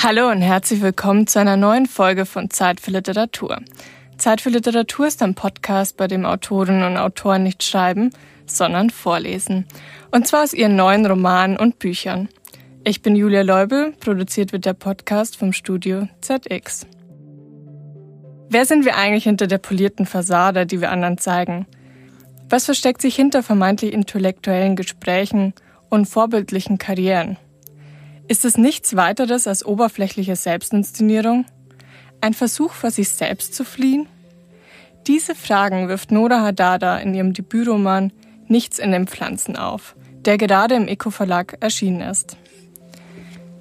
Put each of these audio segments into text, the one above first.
Hallo und herzlich willkommen zu einer neuen Folge von Zeit für Literatur. Zeit für Literatur ist ein Podcast, bei dem Autorinnen und Autoren nicht schreiben, sondern vorlesen. Und zwar aus ihren neuen Romanen und Büchern. Ich bin Julia Leubel, produziert wird der Podcast vom Studio ZX. Wer sind wir eigentlich hinter der polierten Fassade, die wir anderen zeigen? Was versteckt sich hinter vermeintlich intellektuellen Gesprächen und vorbildlichen Karrieren? Ist es nichts weiteres als oberflächliche Selbstinszenierung? Ein Versuch, vor sich selbst zu fliehen? Diese Fragen wirft Nora Hadada in ihrem Debütroman Nichts in den Pflanzen auf, der gerade im Eco-Verlag erschienen ist.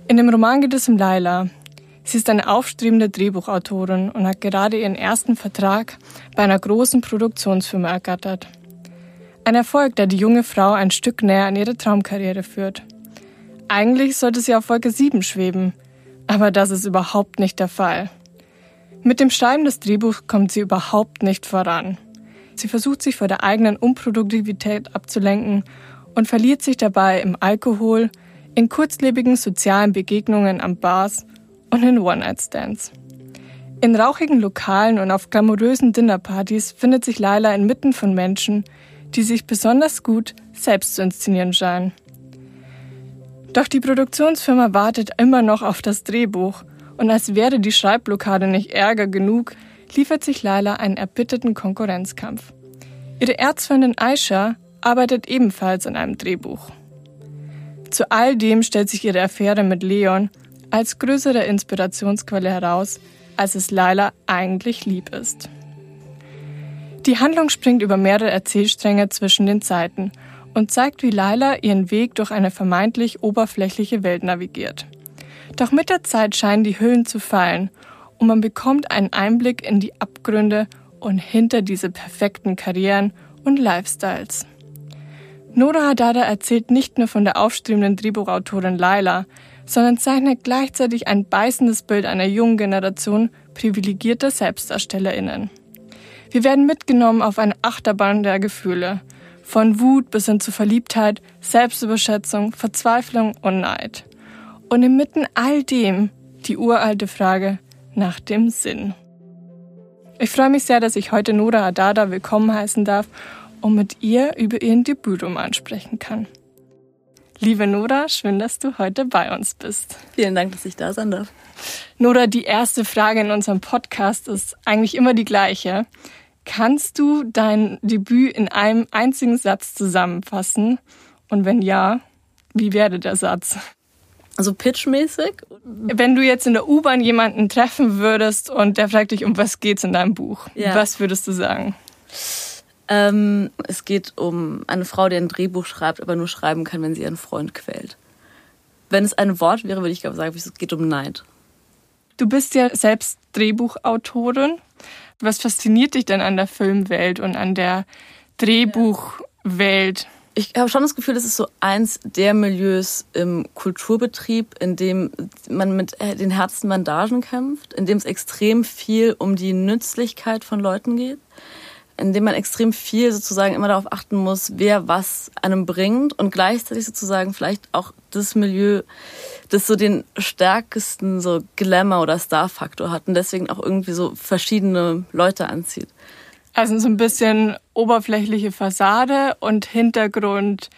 In dem Roman geht es um Laila. Sie ist eine aufstrebende Drehbuchautorin und hat gerade ihren ersten Vertrag bei einer großen Produktionsfirma ergattert. Ein Erfolg, der die junge Frau ein Stück näher an ihre Traumkarriere führt. Eigentlich sollte sie auf Wolke 7 schweben, aber das ist überhaupt nicht der Fall. Mit dem Schreiben des Drehbuchs kommt sie überhaupt nicht voran. Sie versucht sich vor der eigenen Unproduktivität abzulenken und verliert sich dabei im Alkohol, in kurzlebigen sozialen Begegnungen am Bars und in One-Night-Stands. In rauchigen Lokalen und auf glamourösen Dinnerpartys findet sich Laila inmitten von Menschen, die sich besonders gut selbst zu inszenieren scheinen. Doch die Produktionsfirma wartet immer noch auf das Drehbuch und als wäre die Schreibblockade nicht Ärger genug, liefert sich Laila einen erbitterten Konkurrenzkampf. Ihre Erzfreundin Aisha arbeitet ebenfalls an einem Drehbuch. Zu all dem stellt sich ihre Affäre mit Leon als größere Inspirationsquelle heraus, als es Laila eigentlich lieb ist. Die Handlung springt über mehrere Erzählstränge zwischen den Zeiten und zeigt, wie Laila ihren Weg durch eine vermeintlich oberflächliche Welt navigiert. Doch mit der Zeit scheinen die Hüllen zu fallen und man bekommt einen Einblick in die Abgründe und hinter diese perfekten Karrieren und Lifestyles. Nora Hadada erzählt nicht nur von der aufstrebenden Drehbuchautorin Laila, sondern zeichnet gleichzeitig ein beißendes Bild einer jungen Generation privilegierter SelbstdarstellerInnen. Wir werden mitgenommen auf eine Achterbahn der Gefühle. Von Wut bis hin zu Verliebtheit, Selbstüberschätzung, Verzweiflung und Neid. Und inmitten all dem die uralte Frage nach dem Sinn. Ich freue mich sehr, dass ich heute Nora Adada willkommen heißen darf und mit ihr über ihren Debütroman sprechen kann. Liebe Nora, schön, dass du heute bei uns bist. Vielen Dank, dass ich da sein darf. Nora, die erste Frage in unserem Podcast ist eigentlich immer die gleiche. Kannst du dein Debüt in einem einzigen Satz zusammenfassen? Und wenn ja, wie wäre der Satz? Also pitchmäßig? Wenn du jetzt in der U-Bahn jemanden treffen würdest und der fragt dich, um was geht's in deinem Buch, ja. was würdest du sagen? Ähm, es geht um eine Frau, die ein Drehbuch schreibt, aber nur schreiben kann, wenn sie ihren Freund quält. Wenn es ein Wort wäre, würde ich glaube sagen, es geht um Neid. Du bist ja selbst Drehbuchautorin. Was fasziniert dich denn an der Filmwelt und an der Drehbuchwelt? Ich habe schon das Gefühl, das ist so eins der Milieus im Kulturbetrieb, in dem man mit äh, den härtesten Bandagen kämpft, in dem es extrem viel um die Nützlichkeit von Leuten geht in dem man extrem viel sozusagen immer darauf achten muss, wer was einem bringt und gleichzeitig sozusagen vielleicht auch das Milieu, das so den stärksten so Glamour oder Star-Faktor hat und deswegen auch irgendwie so verschiedene Leute anzieht. Also so ein bisschen oberflächliche Fassade und Hintergrund,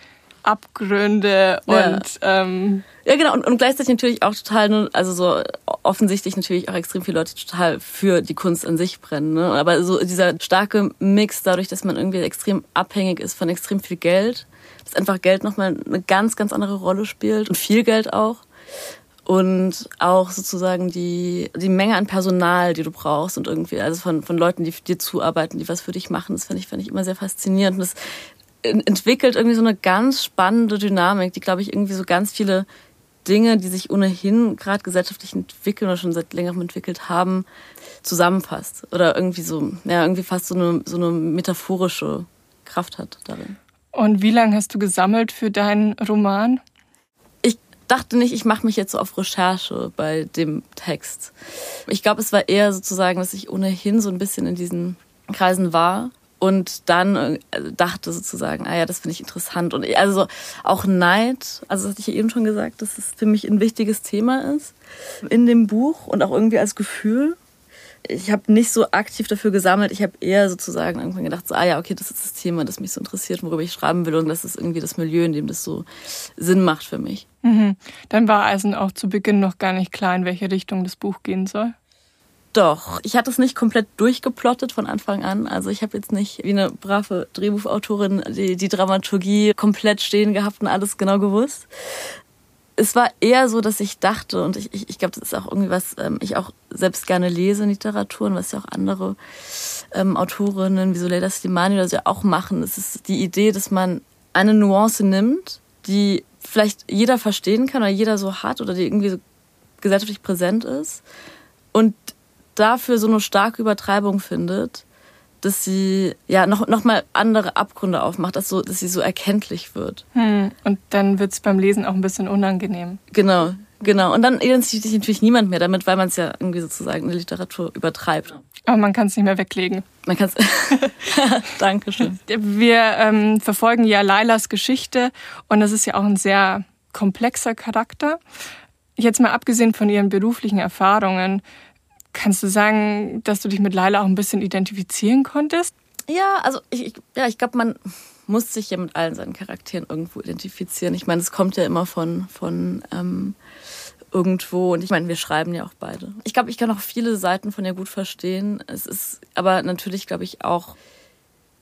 Abgründe ja. und ähm ja, genau. Und, und gleichzeitig natürlich auch total, also so offensichtlich natürlich auch extrem viele Leute total für die Kunst an sich brennen. Ne? Aber so dieser starke Mix, dadurch, dass man irgendwie extrem abhängig ist von extrem viel Geld, dass einfach Geld nochmal eine ganz, ganz andere Rolle spielt und viel Geld auch. Und auch sozusagen die, die Menge an Personal, die du brauchst und irgendwie, also von, von Leuten, die dir zuarbeiten, die was für dich machen, das finde ich, finde ich immer sehr faszinierend. Und das entwickelt irgendwie so eine ganz spannende Dynamik, die, glaube ich, irgendwie so ganz viele Dinge, die sich ohnehin gerade gesellschaftlich entwickeln oder schon seit längerem entwickelt haben, zusammenfasst. Oder irgendwie so, ja, irgendwie fast so eine, so eine metaphorische Kraft hat darin. Und wie lange hast du gesammelt für deinen Roman? Ich dachte nicht, ich mache mich jetzt so auf Recherche bei dem Text. Ich glaube, es war eher sozusagen, dass ich ohnehin so ein bisschen in diesen Kreisen war und dann äh, dachte sozusagen, ah ja, das finde ich interessant. Und also auch Neid, also das hatte ich ja eben schon gesagt, dass es für mich ein wichtiges Thema ist in dem Buch und auch irgendwie als Gefühl. Ich habe nicht so aktiv dafür gesammelt, ich habe eher sozusagen irgendwann gedacht, so, ah ja, okay, das ist das Thema, das mich so interessiert, worüber ich schreiben will und das ist irgendwie das Milieu, in dem das so Sinn macht für mich. Mhm. Dann war also auch zu Beginn noch gar nicht klar, in welche Richtung das Buch gehen soll. Doch, ich hatte es nicht komplett durchgeplottet von Anfang an. Also ich habe jetzt nicht wie eine brave Drehbuchautorin die, die Dramaturgie komplett stehen gehabt und alles genau gewusst. Es war eher so, dass ich dachte, und ich, ich, ich glaube, das ist auch irgendwie was, ähm, ich auch selbst gerne lese in Literatur und was ja auch andere ähm, Autorinnen wie so Leila Slimani oder so ja auch machen. Es ist die Idee, dass man eine Nuance nimmt, die vielleicht jeder verstehen kann oder jeder so hat oder die irgendwie so gesellschaftlich präsent ist und dafür so eine starke Übertreibung findet, dass sie ja noch, noch mal andere Abgründe aufmacht, dass, so, dass sie so erkenntlich wird. Hm. Und dann wird es beim Lesen auch ein bisschen unangenehm. Genau, genau. Und dann identifiziert sich natürlich niemand mehr damit, weil man es ja irgendwie sozusagen in der Literatur übertreibt. Aber man kann es nicht mehr weglegen. Man kann es. Dankeschön. Wir ähm, verfolgen ja Lailas Geschichte und das ist ja auch ein sehr komplexer Charakter. Jetzt mal abgesehen von ihren beruflichen Erfahrungen, Kannst du sagen, dass du dich mit Laila auch ein bisschen identifizieren konntest? Ja, also ich, ich ja, ich glaube, man muss sich ja mit allen seinen Charakteren irgendwo identifizieren. Ich meine, es kommt ja immer von, von ähm, irgendwo. Und ich meine, wir schreiben ja auch beide. Ich glaube, ich kann auch viele Seiten von ihr gut verstehen. Es ist aber natürlich, glaube ich, auch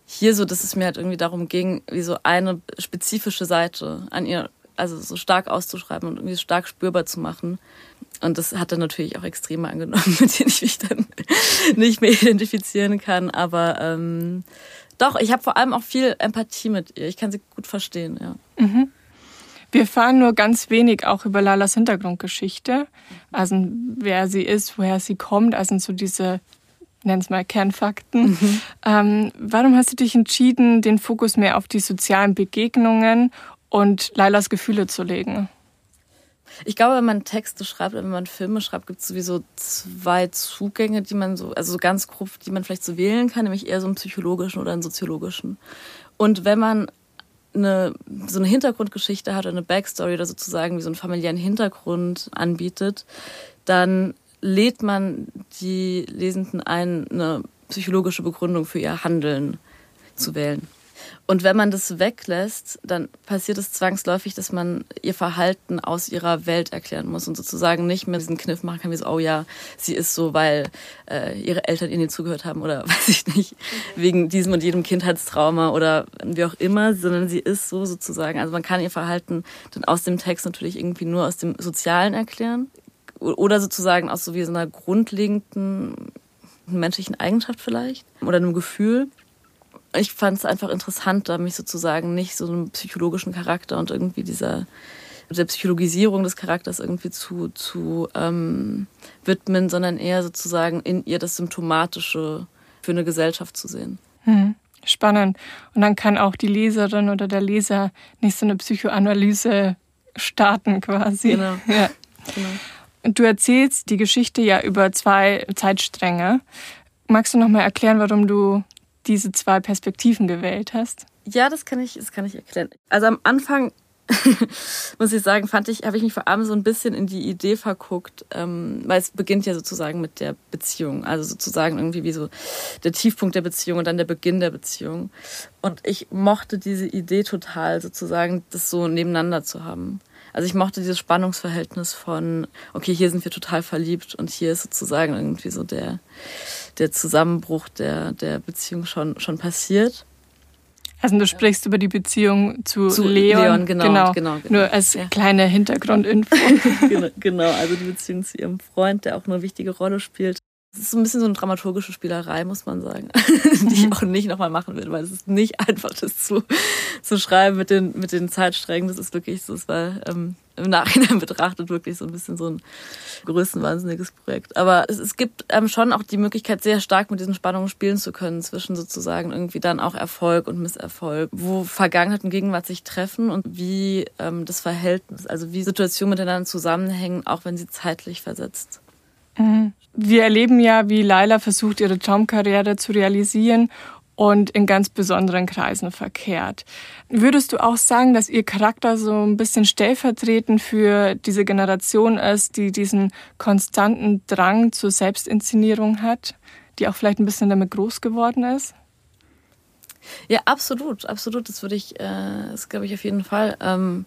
hier so, dass es mir halt irgendwie darum ging, wie so eine spezifische Seite an ihr, also so stark auszuschreiben und irgendwie stark spürbar zu machen. Und das hat er natürlich auch Extreme angenommen, mit denen ich mich dann nicht mehr identifizieren kann. Aber ähm, doch, ich habe vor allem auch viel Empathie mit ihr. Ich kann sie gut verstehen, ja. Mhm. Wir erfahren nur ganz wenig auch über Lalas Hintergrundgeschichte. Also wer sie ist, woher sie kommt, also so diese, nenn es mal Kernfakten. Mhm. Ähm, warum hast du dich entschieden, den Fokus mehr auf die sozialen Begegnungen und Lailas Gefühle zu legen? Ich glaube, wenn man Texte schreibt, wenn man Filme schreibt, gibt es sowieso zwei Zugänge, die man so, also so ganz grob, die man vielleicht so wählen kann, nämlich eher so einen psychologischen oder einen soziologischen. Und wenn man eine, so eine Hintergrundgeschichte hat oder eine Backstory oder sozusagen wie so einen familiären Hintergrund anbietet, dann lädt man die Lesenden ein, eine psychologische Begründung für ihr Handeln zu wählen. Und wenn man das weglässt, dann passiert es zwangsläufig, dass man ihr Verhalten aus ihrer Welt erklären muss und sozusagen nicht mehr diesen Kniff machen kann, wie so, oh ja, sie ist so, weil äh, ihre Eltern ihnen zugehört haben oder weiß ich nicht, wegen diesem und jedem Kindheitstrauma oder wie auch immer, sondern sie ist so sozusagen. Also man kann ihr Verhalten dann aus dem Text natürlich irgendwie nur aus dem Sozialen erklären oder sozusagen aus so wie so einer grundlegenden menschlichen Eigenschaft vielleicht oder einem Gefühl ich fand es einfach interessant, da mich sozusagen nicht so einem psychologischen Charakter und irgendwie dieser der Psychologisierung des Charakters irgendwie zu, zu ähm, widmen, sondern eher sozusagen in ihr das Symptomatische für eine Gesellschaft zu sehen. Hm. Spannend. Und dann kann auch die Leserin oder der Leser nicht so eine Psychoanalyse starten quasi. Genau. Ja. genau. Du erzählst die Geschichte ja über zwei Zeitstränge. Magst du noch mal erklären, warum du diese zwei Perspektiven gewählt hast? Ja, das kann ich, das kann ich erklären. Also am Anfang muss ich sagen, fand ich, habe ich mich vor allem so ein bisschen in die Idee verguckt, ähm, weil es beginnt ja sozusagen mit der Beziehung, also sozusagen irgendwie wie so der Tiefpunkt der Beziehung und dann der Beginn der Beziehung. Und ich mochte diese Idee total, sozusagen das so nebeneinander zu haben. Also ich mochte dieses Spannungsverhältnis von, okay, hier sind wir total verliebt und hier ist sozusagen irgendwie so der, der Zusammenbruch der, der Beziehung schon, schon passiert. Also du sprichst über die Beziehung zu, zu Leon. Leon genau, genau, genau, genau, Nur als ja. kleine Hintergrundinfo. Genau, genau, also die Beziehung zu ihrem Freund, der auch eine wichtige Rolle spielt. Es ist so ein bisschen so eine dramaturgische Spielerei, muss man sagen, die ich mhm. auch nicht nochmal machen will, weil es ist nicht einfach, das zu, zu schreiben mit den, mit den Zeitsträngen. Das ist wirklich so, es war ähm, im Nachhinein betrachtet wirklich so ein bisschen so ein größenwahnsinniges Projekt. Aber es, es gibt ähm, schon auch die Möglichkeit, sehr stark mit diesen Spannungen spielen zu können, zwischen sozusagen irgendwie dann auch Erfolg und Misserfolg, wo Vergangenheit und Gegenwart sich treffen und wie ähm, das Verhältnis, also wie Situationen miteinander zusammenhängen, auch wenn sie zeitlich versetzt. Mhm. Wir erleben ja, wie Laila versucht, ihre Traumkarriere zu realisieren und in ganz besonderen Kreisen verkehrt. Würdest du auch sagen, dass ihr Charakter so ein bisschen stellvertretend für diese Generation ist, die diesen konstanten Drang zur Selbstinszenierung hat, die auch vielleicht ein bisschen damit groß geworden ist? Ja, absolut, absolut. Das würde ich, äh, das glaube ich auf jeden Fall. Ähm,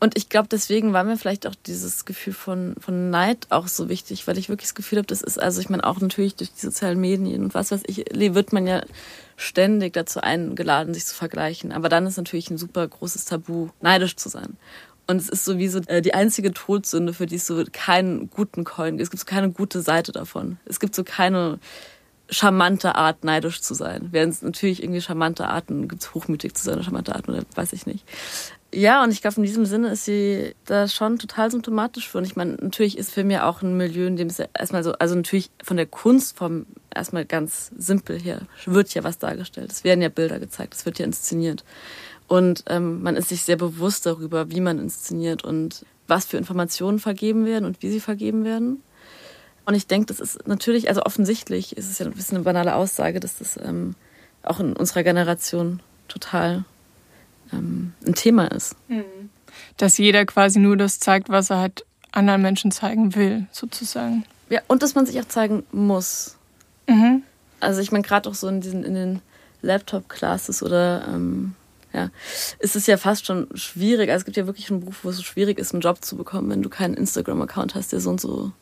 und ich glaube, deswegen war mir vielleicht auch dieses Gefühl von, von Neid auch so wichtig, weil ich wirklich das Gefühl habe, das ist, also ich meine, auch natürlich durch die sozialen Medien und was weiß ich, wird man ja ständig dazu eingeladen, sich zu vergleichen. Aber dann ist natürlich ein super großes Tabu, neidisch zu sein. Und es ist sowieso äh, die einzige Todsünde, für die es so keinen guten Coin gibt. Es gibt so keine gute Seite davon. Es gibt so keine charmante Art, neidisch zu sein. Während es natürlich irgendwie charmante Arten gibt, hochmütig zu sein charmante Arten oder weiß ich nicht. Ja, und ich glaube, in diesem Sinne ist sie da schon total symptomatisch für. Und ich meine, natürlich ist Film ja auch ein Milieu, in dem es ja erstmal so, also natürlich von der Kunstform erstmal ganz simpel her, wird ja was dargestellt. Es werden ja Bilder gezeigt, es wird ja inszeniert. Und ähm, man ist sich sehr bewusst darüber, wie man inszeniert und was für Informationen vergeben werden und wie sie vergeben werden. Und ich denke, das ist natürlich, also offensichtlich ist es ja ein bisschen eine banale Aussage, dass das ähm, auch in unserer Generation total ähm, ein Thema ist. Mhm. Dass jeder quasi nur das zeigt, was er halt anderen Menschen zeigen will, sozusagen. Ja, und dass man sich auch zeigen muss. Mhm. Also ich meine, gerade auch so in diesen in den Laptop-Classes oder ähm, ja, ist es ja fast schon schwierig. Also es gibt ja wirklich einen Beruf, wo es so schwierig ist, einen Job zu bekommen, wenn du keinen Instagram-Account hast, der so und so.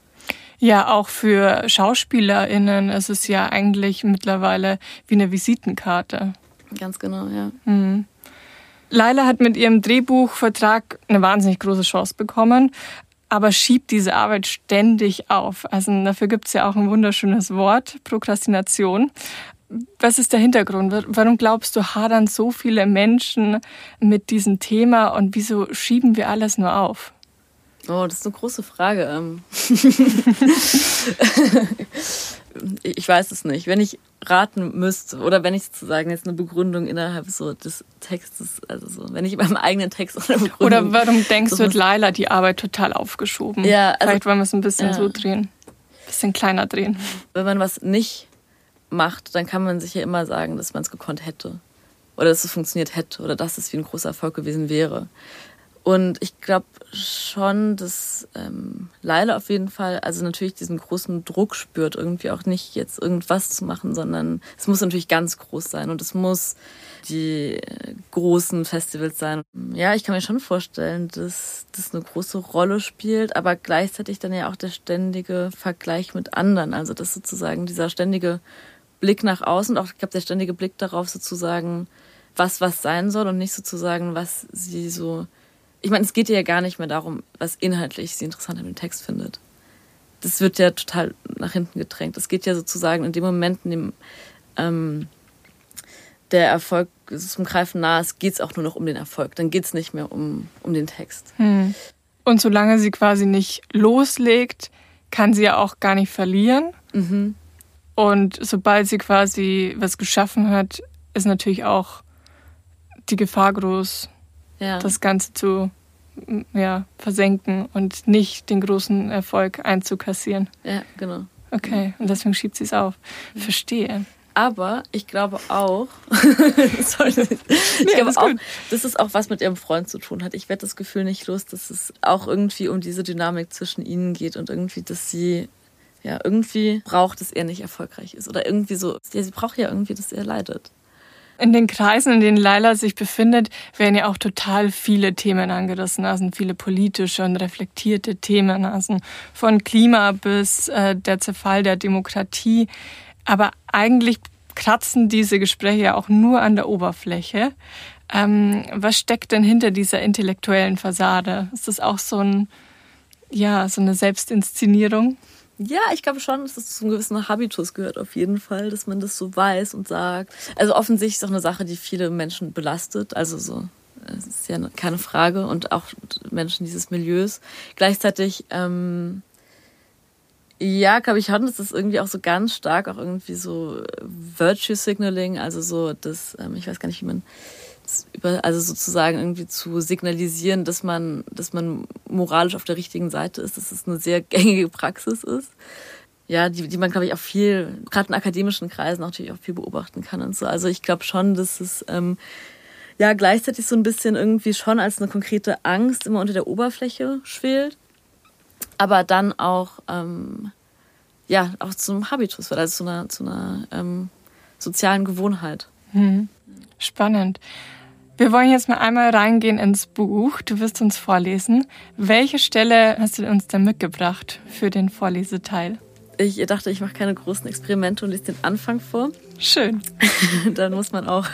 Ja, auch für SchauspielerInnen ist es ja eigentlich mittlerweile wie eine Visitenkarte. Ganz genau, ja. Mhm. Laila hat mit ihrem Drehbuchvertrag eine wahnsinnig große Chance bekommen, aber schiebt diese Arbeit ständig auf. Also dafür gibt es ja auch ein wunderschönes Wort, Prokrastination. Was ist der Hintergrund? Warum glaubst du, hadern so viele Menschen mit diesem Thema und wieso schieben wir alles nur auf? Oh, das ist eine große Frage. Ähm. ich weiß es nicht. Wenn ich raten müsste oder wenn ich sozusagen jetzt eine Begründung innerhalb so des Textes, also so, wenn ich beim eigenen Text eine Begründung. Oder warum denkst so du, hat Laila die Arbeit total aufgeschoben? Ja, also, Vielleicht wollen wir es ein bisschen ja. so drehen. Ein bisschen kleiner drehen. Wenn man was nicht macht, dann kann man sich ja immer sagen, dass man es gekonnt hätte. Oder dass es funktioniert hätte oder dass es wie ein großer Erfolg gewesen wäre. Und ich glaube schon, dass ähm, Leila auf jeden Fall, also natürlich diesen großen Druck spürt, irgendwie auch nicht jetzt irgendwas zu machen, sondern es muss natürlich ganz groß sein und es muss die großen Festivals sein. Ja, ich kann mir schon vorstellen, dass das eine große Rolle spielt, aber gleichzeitig dann ja auch der ständige Vergleich mit anderen. Also das sozusagen dieser ständige Blick nach außen, auch ich glaube der ständige Blick darauf sozusagen, was was sein soll und nicht sozusagen, was sie so ich meine, es geht ja gar nicht mehr darum, was inhaltlich sie interessant an dem Text findet. Das wird ja total nach hinten gedrängt. Es geht ja sozusagen in dem Moment, in dem ähm, der Erfolg zum Greifen nahe ist, geht es auch nur noch um den Erfolg. Dann geht es nicht mehr um, um den Text. Hm. Und solange sie quasi nicht loslegt, kann sie ja auch gar nicht verlieren. Mhm. Und sobald sie quasi was geschaffen hat, ist natürlich auch die Gefahr groß, ja. das Ganze zu ja, versenken und nicht den großen Erfolg einzukassieren. Ja, genau. Okay, und deswegen schiebt sie es auf. Mhm. Verstehe. Aber ich glaube auch, sorry, ich nee, glaube auch, dass es auch was mit ihrem Freund zu tun hat. Ich werde das Gefühl nicht los, dass es auch irgendwie um diese Dynamik zwischen ihnen geht und irgendwie, dass sie ja irgendwie braucht, dass er nicht erfolgreich ist oder irgendwie so. Ja, sie braucht ja irgendwie, dass er leidet. In den Kreisen, in denen Laila sich befindet, werden ja auch total viele Themen angerissen. Also viele politische und reflektierte Themen, also von Klima bis äh, der Zerfall der Demokratie. Aber eigentlich kratzen diese Gespräche ja auch nur an der Oberfläche. Ähm, was steckt denn hinter dieser intellektuellen Fassade? Ist das auch so ein, ja, so eine Selbstinszenierung? Ja, ich glaube schon, dass das zu einem gewissen Habitus gehört, auf jeden Fall, dass man das so weiß und sagt. Also offensichtlich ist es auch eine Sache, die viele Menschen belastet. Also so, es ist ja keine Frage. Und auch Menschen dieses Milieus. Gleichzeitig, ähm, ja, glaube ich schon, dass das irgendwie auch so ganz stark auch irgendwie so Virtue Signaling, also so das, ähm, ich weiß gar nicht, wie man über, also sozusagen irgendwie zu signalisieren, dass man, dass man moralisch auf der richtigen Seite ist, dass es eine sehr gängige Praxis ist. ja, die, die man, glaube ich, auch viel, gerade in akademischen Kreisen natürlich auch viel beobachten kann und so. Also ich glaube schon, dass es ähm, ja gleichzeitig so ein bisschen irgendwie schon als eine konkrete Angst immer unter der Oberfläche schwelt, aber dann auch ähm, ja auch zum Habitus wird, also zu einer, zu einer ähm, sozialen Gewohnheit. Mhm. Spannend. Wir wollen jetzt mal einmal reingehen ins Buch. Du wirst uns vorlesen. Welche Stelle hast du uns denn mitgebracht für den Vorleseteil? Ich dachte, ich mache keine großen Experimente und lese den Anfang vor. Schön. Dann muss man auch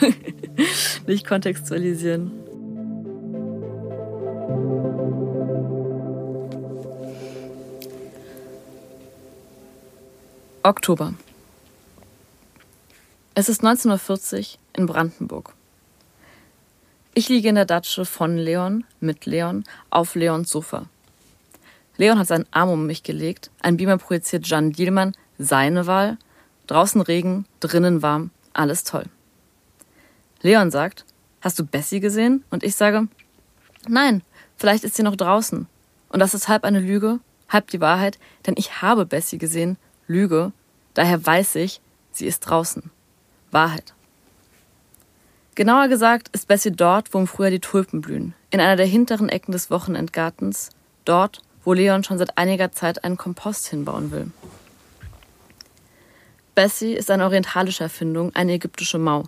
nicht kontextualisieren. Oktober. Es ist 1940 in Brandenburg. Ich liege in der Datsche von Leon, mit Leon, auf Leons Sofa. Leon hat seinen Arm um mich gelegt, ein Beamer projiziert Jan Dielmann, seine Wahl, draußen Regen, drinnen warm, alles toll. Leon sagt, hast du Bessie gesehen? Und ich sage, nein, vielleicht ist sie noch draußen. Und das ist halb eine Lüge, halb die Wahrheit, denn ich habe Bessie gesehen, Lüge, daher weiß ich, sie ist draußen. Wahrheit. Genauer gesagt ist Bessie dort, wo im Frühjahr die Tulpen blühen, in einer der hinteren Ecken des Wochenendgartens, dort, wo Leon schon seit einiger Zeit einen Kompost hinbauen will. Bessie ist eine orientalische Erfindung, eine ägyptische Mau,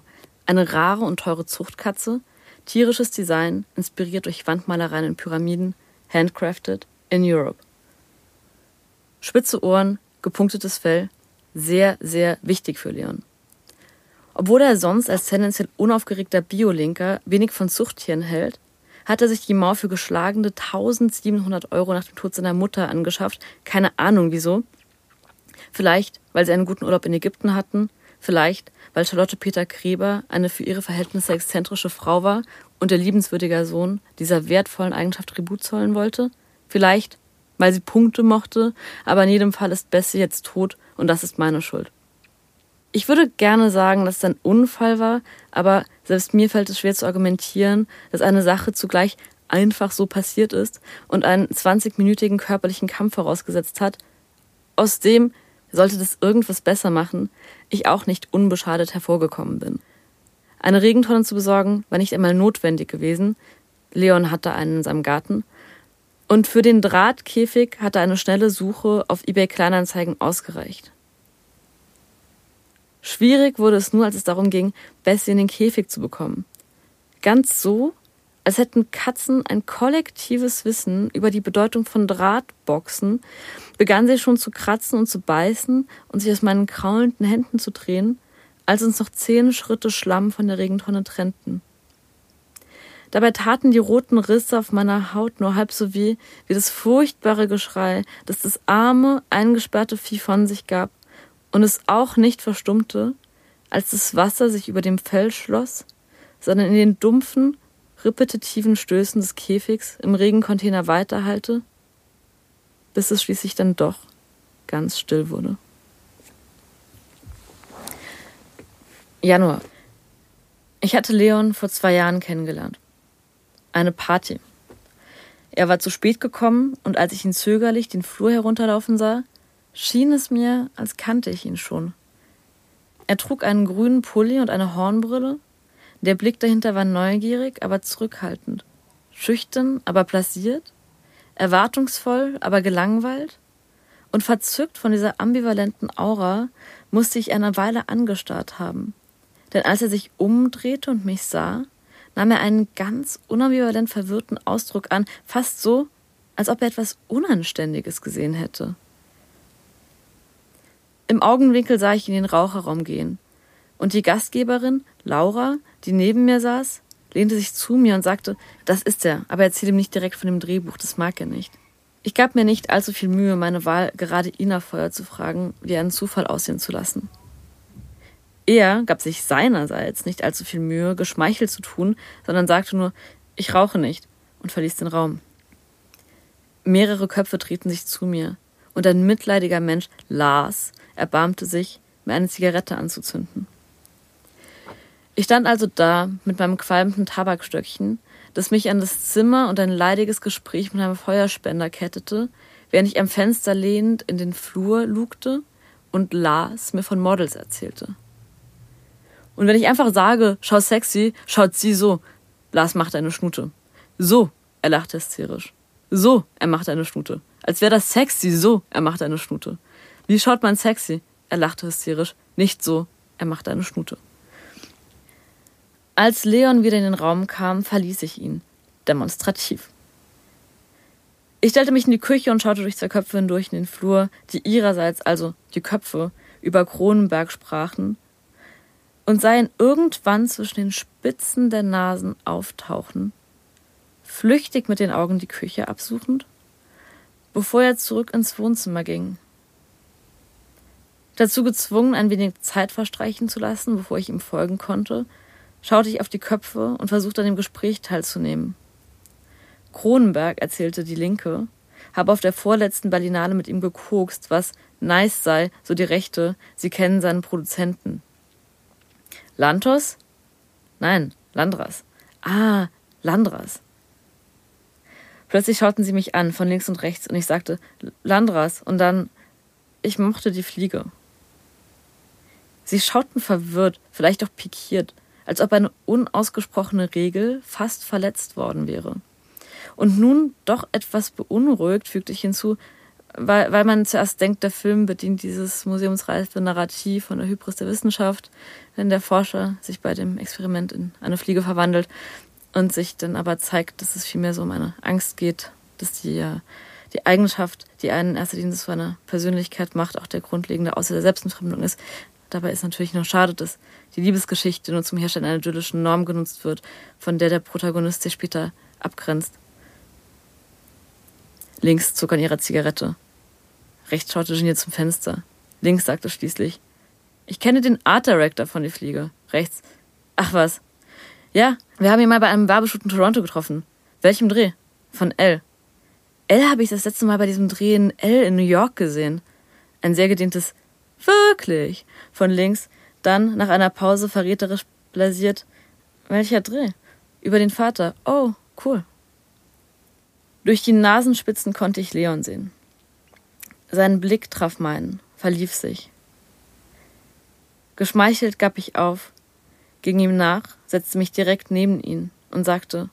eine rare und teure Zuchtkatze, tierisches Design, inspiriert durch Wandmalereien in Pyramiden, handcrafted in Europe. Spitze Ohren, gepunktetes Fell, sehr, sehr wichtig für Leon. Obwohl er sonst als tendenziell unaufgeregter Biolinker wenig von Zuchttieren hält, hat er sich die Mauer für geschlagene 1700 Euro nach dem Tod seiner Mutter angeschafft. Keine Ahnung wieso. Vielleicht, weil sie einen guten Urlaub in Ägypten hatten. Vielleicht, weil Charlotte Peter Kreber eine für ihre Verhältnisse exzentrische Frau war und der liebenswürdiger Sohn dieser wertvollen Eigenschaft Tribut zollen wollte. Vielleicht, weil sie Punkte mochte, aber in jedem Fall ist Bessie jetzt tot und das ist meine Schuld. Ich würde gerne sagen, dass es ein Unfall war, aber selbst mir fällt es schwer zu argumentieren, dass eine Sache zugleich einfach so passiert ist und einen 20-minütigen körperlichen Kampf vorausgesetzt hat, aus dem, sollte das irgendwas besser machen, ich auch nicht unbeschadet hervorgekommen bin. Eine Regentonne zu besorgen war nicht einmal notwendig gewesen. Leon hatte einen in seinem Garten. Und für den Drahtkäfig hatte eine schnelle Suche auf eBay Kleinanzeigen ausgereicht. Schwierig wurde es nur, als es darum ging, Bessie in den Käfig zu bekommen. Ganz so, als hätten Katzen ein kollektives Wissen über die Bedeutung von Drahtboxen, begann sie schon zu kratzen und zu beißen und sich aus meinen kraulenden Händen zu drehen, als uns noch zehn Schritte Schlamm von der Regentonne trennten. Dabei taten die roten Risse auf meiner Haut nur halb so weh wie das furchtbare Geschrei, das das arme, eingesperrte Vieh von sich gab, und es auch nicht verstummte, als das Wasser sich über dem Fell schloss, sondern in den dumpfen, repetitiven Stößen des Käfigs im Regencontainer weiterhallte, bis es schließlich dann doch ganz still wurde. Januar. Ich hatte Leon vor zwei Jahren kennengelernt. Eine Party. Er war zu spät gekommen und als ich ihn zögerlich den Flur herunterlaufen sah, schien es mir, als kannte ich ihn schon. Er trug einen grünen Pulli und eine Hornbrille. Der Blick dahinter war neugierig, aber zurückhaltend. Schüchtern, aber plasiert. Erwartungsvoll, aber gelangweilt. Und verzückt von dieser ambivalenten Aura musste ich eine Weile angestarrt haben. Denn als er sich umdrehte und mich sah, nahm er einen ganz unambivalent verwirrten Ausdruck an, fast so, als ob er etwas Unanständiges gesehen hätte. Im Augenwinkel sah ich in den Raucherraum gehen. Und die Gastgeberin, Laura, die neben mir saß, lehnte sich zu mir und sagte, das ist er, aber erzähl ihm nicht direkt von dem Drehbuch, das mag er nicht. Ich gab mir nicht allzu viel Mühe, meine Wahl gerade ihn auf Feuer zu fragen, wie einen Zufall aussehen zu lassen. Er gab sich seinerseits nicht allzu viel Mühe, geschmeichelt zu tun, sondern sagte nur, ich rauche nicht und verließ den Raum. Mehrere Köpfe drehten sich zu mir, und ein mitleidiger Mensch las, erbarmte sich, mir eine Zigarette anzuzünden. Ich stand also da mit meinem qualmenden Tabakstöckchen, das mich an das Zimmer und ein leidiges Gespräch mit einem Feuerspender kettete, während ich am Fenster lehnend in den Flur lugte, und Lars mir von Models erzählte. Und wenn ich einfach sage, schau sexy, schaut sie so. Lars macht eine Schnute. So, er lachte hysterisch. So, er macht eine Schnute. Als wäre das sexy, so, er macht eine Schnute. Wie schaut man sexy? Er lachte hysterisch. Nicht so, er machte eine Schnute. Als Leon wieder in den Raum kam, verließ ich ihn. Demonstrativ. Ich stellte mich in die Küche und schaute durch zwei Köpfe hindurch in den Flur, die ihrerseits, also die Köpfe, über Kronenberg sprachen, und sah ihn irgendwann zwischen den Spitzen der Nasen auftauchen, flüchtig mit den Augen die Küche absuchend, bevor er zurück ins Wohnzimmer ging. Dazu gezwungen, ein wenig Zeit verstreichen zu lassen, bevor ich ihm folgen konnte, schaute ich auf die Köpfe und versuchte an dem Gespräch teilzunehmen. Kronenberg, erzählte die Linke, habe auf der vorletzten Berlinale mit ihm gekokst, was nice sei, so die Rechte, sie kennen seinen Produzenten. Lantos? Nein, Landras. Ah, Landras. Plötzlich schauten sie mich an, von links und rechts, und ich sagte, Landras, und dann, ich mochte die Fliege. Sie schauten verwirrt, vielleicht auch pikiert, als ob eine unausgesprochene Regel fast verletzt worden wäre. Und nun doch etwas beunruhigt, fügte ich hinzu, weil, weil man zuerst denkt, der Film bedient dieses museumsreife Narrativ von der Hybris der Wissenschaft, wenn der Forscher sich bei dem Experiment in eine Fliege verwandelt und sich dann aber zeigt, dass es vielmehr so um eine Angst geht, dass die, die Eigenschaft, die einen in erster Linie zu einer Persönlichkeit macht, auch der grundlegende Außer der Selbstentfremdung ist. Dabei ist natürlich nur schade, dass die Liebesgeschichte nur zum Herstellen einer idyllischen Norm genutzt wird, von der der Protagonist sich später abgrenzt. Links zog an ihrer Zigarette. Rechts schaute Genie zum Fenster. Links sagte schließlich, ich kenne den Art Director von Die Fliege. Rechts, ach was. Ja, wir haben ihn mal bei einem Werbeshoot in Toronto getroffen. Welchem Dreh? Von L. L habe ich das letzte Mal bei diesem Dreh in L in New York gesehen. Ein sehr gedehntes Wirklich von links, dann nach einer Pause verräterisch blasiert. Welcher Dreh? Über den Vater. Oh, cool. Durch die Nasenspitzen konnte ich Leon sehen. Sein Blick traf meinen, verlief sich. Geschmeichelt gab ich auf, ging ihm nach, setzte mich direkt neben ihn und sagte,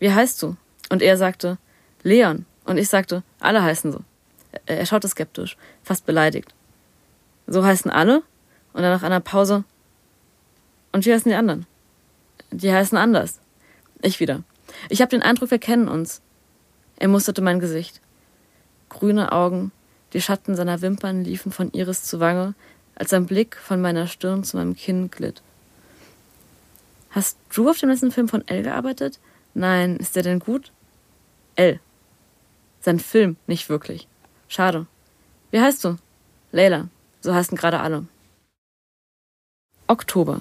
wie heißt du? Und er sagte, Leon. Und ich sagte, alle heißen so. Er schaute skeptisch, fast beleidigt. So heißen alle? Und dann nach einer Pause, und wie heißen die anderen? Die heißen anders. Ich wieder. Ich habe den Eindruck, wir kennen uns. Er musterte mein Gesicht. Grüne Augen, die Schatten seiner Wimpern liefen von Iris zu Wange, als sein Blick von meiner Stirn zu meinem Kinn glitt. Hast du auf dem letzten Film von L gearbeitet? Nein, ist der denn gut? L. Sein Film, nicht wirklich. Schade. Wie heißt du? Leila. So heißen gerade alle. Oktober.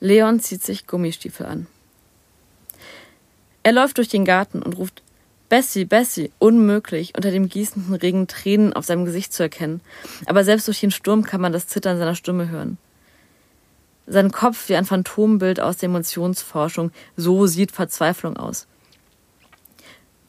Leon zieht sich Gummistiefel an. Er läuft durch den Garten und ruft Bessie, Bessie, unmöglich, unter dem gießenden Regen Tränen auf seinem Gesicht zu erkennen. Aber selbst durch den Sturm kann man das Zittern seiner Stimme hören. Sein Kopf wie ein Phantombild aus der Emotionsforschung, so sieht Verzweiflung aus.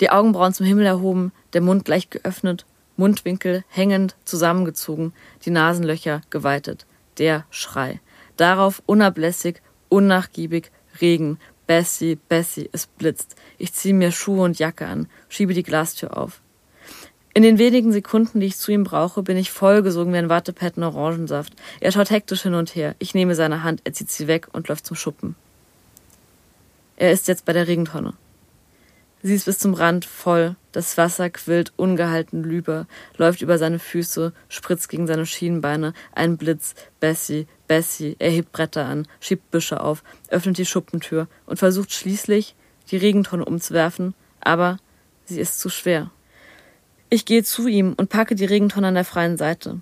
Die Augenbrauen zum Himmel erhoben, der Mund leicht geöffnet, Mundwinkel hängend zusammengezogen, die Nasenlöcher geweitet. Der Schrei. Darauf unablässig, unnachgiebig, Regen, Bessie, Bessie, es blitzt. Ich ziehe mir Schuhe und Jacke an, schiebe die Glastür auf. In den wenigen Sekunden, die ich zu ihm brauche, bin ich vollgesogen wie ein Wattepad in Orangensaft. Er schaut hektisch hin und her. Ich nehme seine Hand, er zieht sie weg und läuft zum Schuppen. Er ist jetzt bei der Regentonne. Sie ist bis zum Rand voll, das Wasser quillt ungehalten lüber, läuft über seine Füße, spritzt gegen seine Schienbeine, ein Blitz, Bessie, Bessie, er hebt Bretter an, schiebt Büsche auf, öffnet die Schuppentür und versucht schließlich, die Regentonne umzuwerfen, aber sie ist zu schwer. Ich gehe zu ihm und packe die Regentonne an der freien Seite.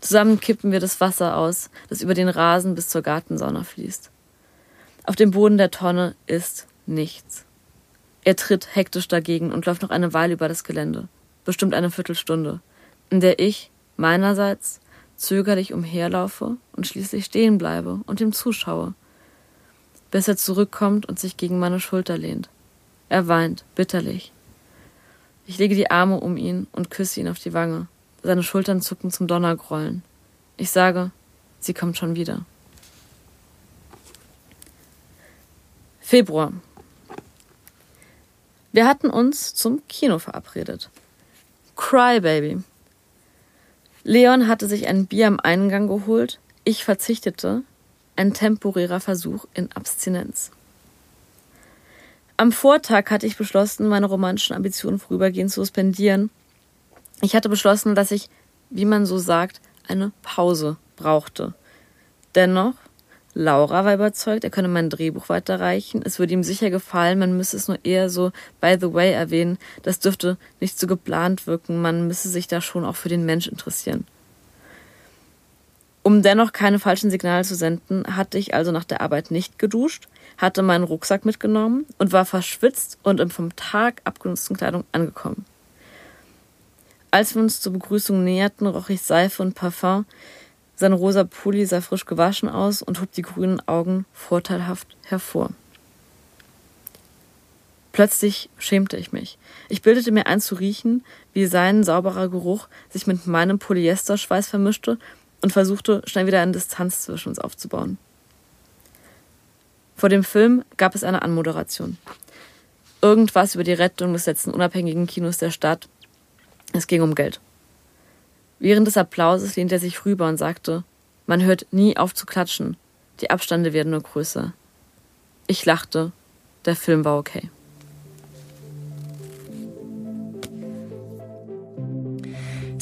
Zusammen kippen wir das Wasser aus, das über den Rasen bis zur Gartensauna fließt. Auf dem Boden der Tonne ist nichts. Er tritt hektisch dagegen und läuft noch eine Weile über das Gelände, bestimmt eine Viertelstunde, in der ich, meinerseits, zögerlich umherlaufe und schließlich stehen bleibe und ihm zuschaue, bis er zurückkommt und sich gegen meine Schulter lehnt. Er weint bitterlich. Ich lege die Arme um ihn und küsse ihn auf die Wange. Seine Schultern zucken zum Donnergrollen. Ich sage, sie kommt schon wieder. Februar. Wir hatten uns zum Kino verabredet. Cry Baby. Leon hatte sich ein Bier am Eingang geholt, ich verzichtete, ein temporärer Versuch in Abstinenz. Am Vortag hatte ich beschlossen, meine romantischen Ambitionen vorübergehend zu suspendieren. Ich hatte beschlossen, dass ich, wie man so sagt, eine Pause brauchte. Dennoch, Laura war überzeugt, er könne mein Drehbuch weiterreichen. Es würde ihm sicher gefallen, man müsse es nur eher so by the way erwähnen. Das dürfte nicht so geplant wirken, man müsse sich da schon auch für den Mensch interessieren. Um dennoch keine falschen Signale zu senden, hatte ich also nach der Arbeit nicht geduscht, hatte meinen Rucksack mitgenommen und war verschwitzt und in vom Tag abgenutzten Kleidung angekommen. Als wir uns zur Begrüßung näherten, roch ich Seife und Parfum. Sein rosa Pulli sah frisch gewaschen aus und hob die grünen Augen vorteilhaft hervor. Plötzlich schämte ich mich. Ich bildete mir ein zu riechen, wie sein sauberer Geruch sich mit meinem Polyesterschweiß vermischte und versuchte, schnell wieder eine Distanz zwischen uns aufzubauen. Vor dem Film gab es eine Anmoderation. Irgendwas über die Rettung des letzten unabhängigen Kinos der Stadt. Es ging um Geld. Während des Applauses lehnte er sich rüber und sagte, man hört nie auf zu klatschen, die Abstände werden nur größer. Ich lachte, der Film war okay.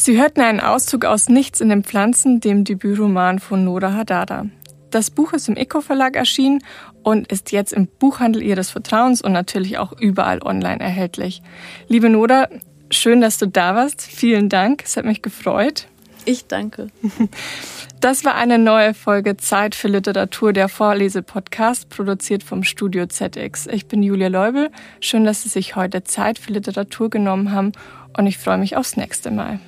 Sie hörten einen Auszug aus Nichts in den Pflanzen, dem Debütroman von Nora Hadada. Das Buch ist im Eco Verlag erschienen und ist jetzt im Buchhandel Ihres Vertrauens und natürlich auch überall online erhältlich. Liebe Nora, schön, dass du da warst. Vielen Dank. Es hat mich gefreut. Ich danke. Das war eine neue Folge Zeit für Literatur, der Vorlese-Podcast, produziert vom Studio ZX. Ich bin Julia Leubel. Schön, dass Sie sich heute Zeit für Literatur genommen haben und ich freue mich aufs nächste Mal.